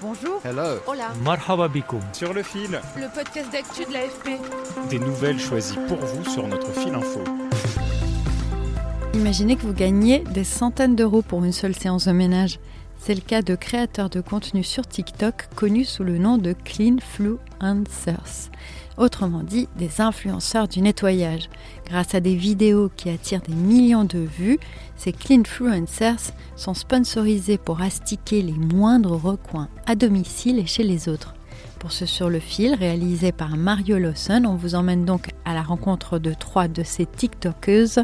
Bonjour. Hello. Hola. Marhaba bikoum. Sur le fil, Le podcast d'actu de l'AFP. des nouvelles choisies pour vous sur notre fil info. Imaginez que vous gagnez des centaines d'euros pour une seule séance de ménage. C'est le cas de créateurs de contenu sur TikTok connus sous le nom de Cleanfluencers. Autrement dit, des influenceurs du nettoyage. Grâce à des vidéos qui attirent des millions de vues, ces Cleanfluencers sont sponsorisés pour astiquer les moindres recoins à domicile et chez les autres. Pour ce Sur le fil, réalisé par Mario Lawson, on vous emmène donc à la rencontre de trois de ces TikTokeuses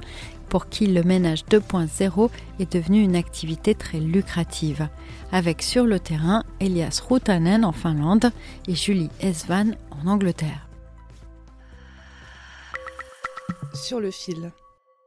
pour qui le ménage 2.0 est devenu une activité très lucrative. Avec sur le terrain Elias Routanen en Finlande et Julie Esvan en Angleterre. Sur le fil.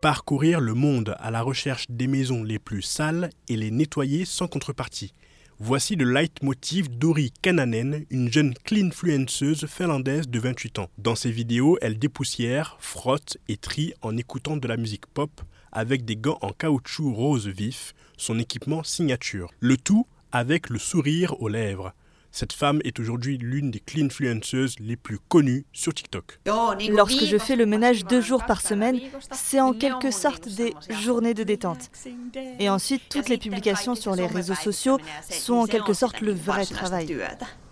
Parcourir le monde à la recherche des maisons les plus sales et les nettoyer sans contrepartie. Voici le leitmotiv d'Ori Kananen, une jeune cleanfluenceuse finlandaise de 28 ans. Dans ses vidéos, elle dépoussière, frotte et trie en écoutant de la musique pop avec des gants en caoutchouc rose vif, son équipement signature. Le tout avec le sourire aux lèvres. Cette femme est aujourd'hui l'une des cleanfluenceuses les plus connues sur TikTok. Lorsque je fais le ménage deux jours par semaine, c'est en quelque sorte des journées de détente. Et ensuite, toutes les publications sur les réseaux sociaux sont en quelque sorte le vrai travail.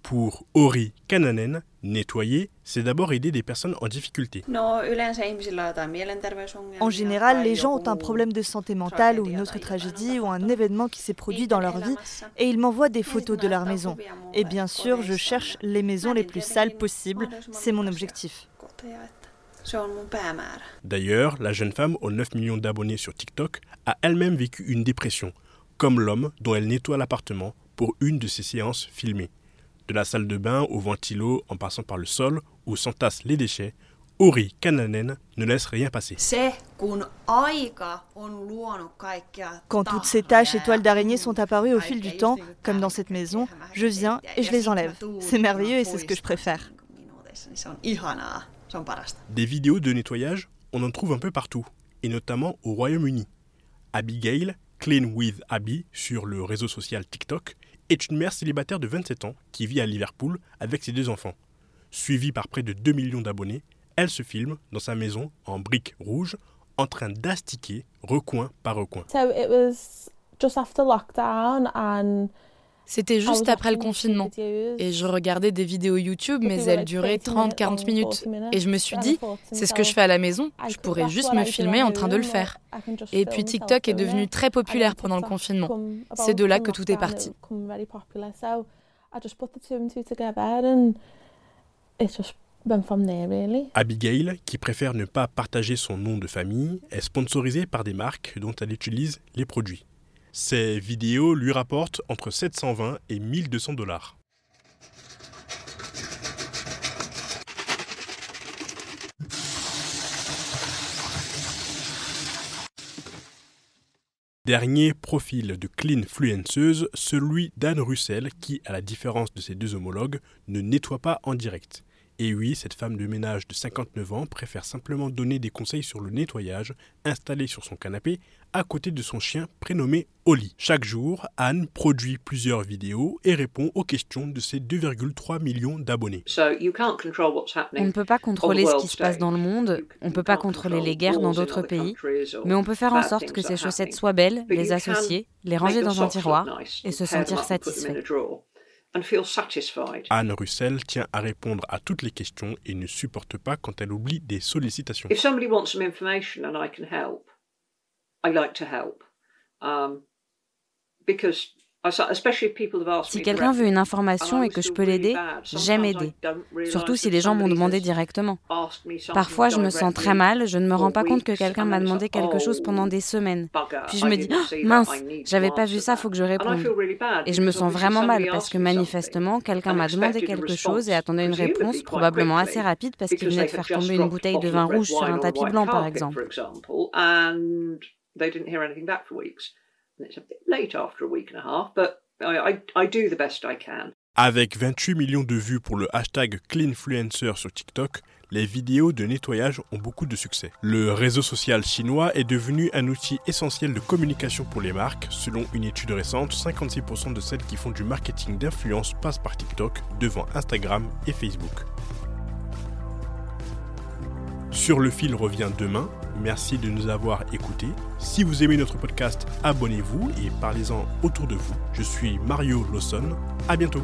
Pour Ori Kananen, nettoyer, c'est d'abord aider des personnes en difficulté. En général, les gens ont un problème de santé mentale ou une autre tragédie ou un événement qui s'est produit dans leur vie et ils m'envoient des photos de leur maison. Et bien sûr, je cherche les maisons les plus sales possibles. C'est mon objectif. D'ailleurs, la jeune femme aux 9 millions d'abonnés sur TikTok a elle-même vécu une dépression, comme l'homme dont elle nettoie l'appartement pour une de ses séances filmées. De la salle de bain au ventilo en passant par le sol où s'entassent les déchets, Ori Kananen ne laisse rien passer. Quand toutes ces taches et toiles d'araignée sont apparues au fil du temps, comme dans cette maison, je viens et je les enlève. C'est merveilleux et c'est ce que je préfère. Des vidéos de nettoyage, on en trouve un peu partout, et notamment au Royaume-Uni. Abigail, Clean with Abby, sur le réseau social TikTok, est une mère célibataire de 27 ans qui vit à Liverpool avec ses deux enfants. Suivie par près de 2 millions d'abonnés, elle se filme dans sa maison en briques rouges en train d'astiquer recoin par recoin. C'était juste après le confinement. Et je regardais des vidéos YouTube, mais elles duraient 30-40 minutes. Et je me suis dit, c'est ce que je fais à la maison, je pourrais juste me filmer en train de le faire. Et puis TikTok est devenu très populaire pendant le confinement. C'est de là que tout est parti. Abigail, qui préfère ne pas partager son nom de famille, est sponsorisée par des marques dont elle utilise les produits. Ces vidéos lui rapportent entre 720 et 1200 dollars. Dernier profil de cleanfluenceuse, celui d'Anne Russell qui, à la différence de ses deux homologues, ne nettoie pas en direct. Et oui, cette femme de ménage de 59 ans préfère simplement donner des conseils sur le nettoyage installé sur son canapé à côté de son chien prénommé Oli. Chaque jour, Anne produit plusieurs vidéos et répond aux questions de ses 2,3 millions d'abonnés. On ne peut pas contrôler ce qui se passe dans le monde, on ne peut pas contrôler les guerres dans d'autres pays, mais on peut faire en sorte que ces chaussettes soient belles, les associer, les ranger dans un tiroir et se sentir satisfait. Anne Russell tient à répondre à toutes les questions et ne supporte pas quand elle oublie des sollicitations. If somebody wants some information and I can help, I like to help. Um, because Si quelqu'un veut une information et que je peux l'aider, j'aime aider, surtout si les gens m'ont demandé directement. Parfois, je me sens très mal, je ne me rends pas compte que quelqu'un m'a demandé quelque chose pendant des semaines. Puis je me dis, oh, mince, j'avais pas vu ça, faut que je réponde. Et je me sens vraiment mal parce que manifestement, quelqu'un m'a demandé quelque chose et attendait une réponse probablement assez rapide parce qu'il venait de faire tomber une bouteille de vin rouge sur un tapis blanc, par exemple. Avec 28 millions de vues pour le hashtag CleanFluencer sur TikTok, les vidéos de nettoyage ont beaucoup de succès. Le réseau social chinois est devenu un outil essentiel de communication pour les marques. Selon une étude récente, 56% de celles qui font du marketing d'influence passent par TikTok devant Instagram et Facebook. Sur le fil revient demain. Merci de nous avoir écoutés. Si vous aimez notre podcast, abonnez-vous et parlez-en autour de vous. Je suis Mario Lawson. À bientôt.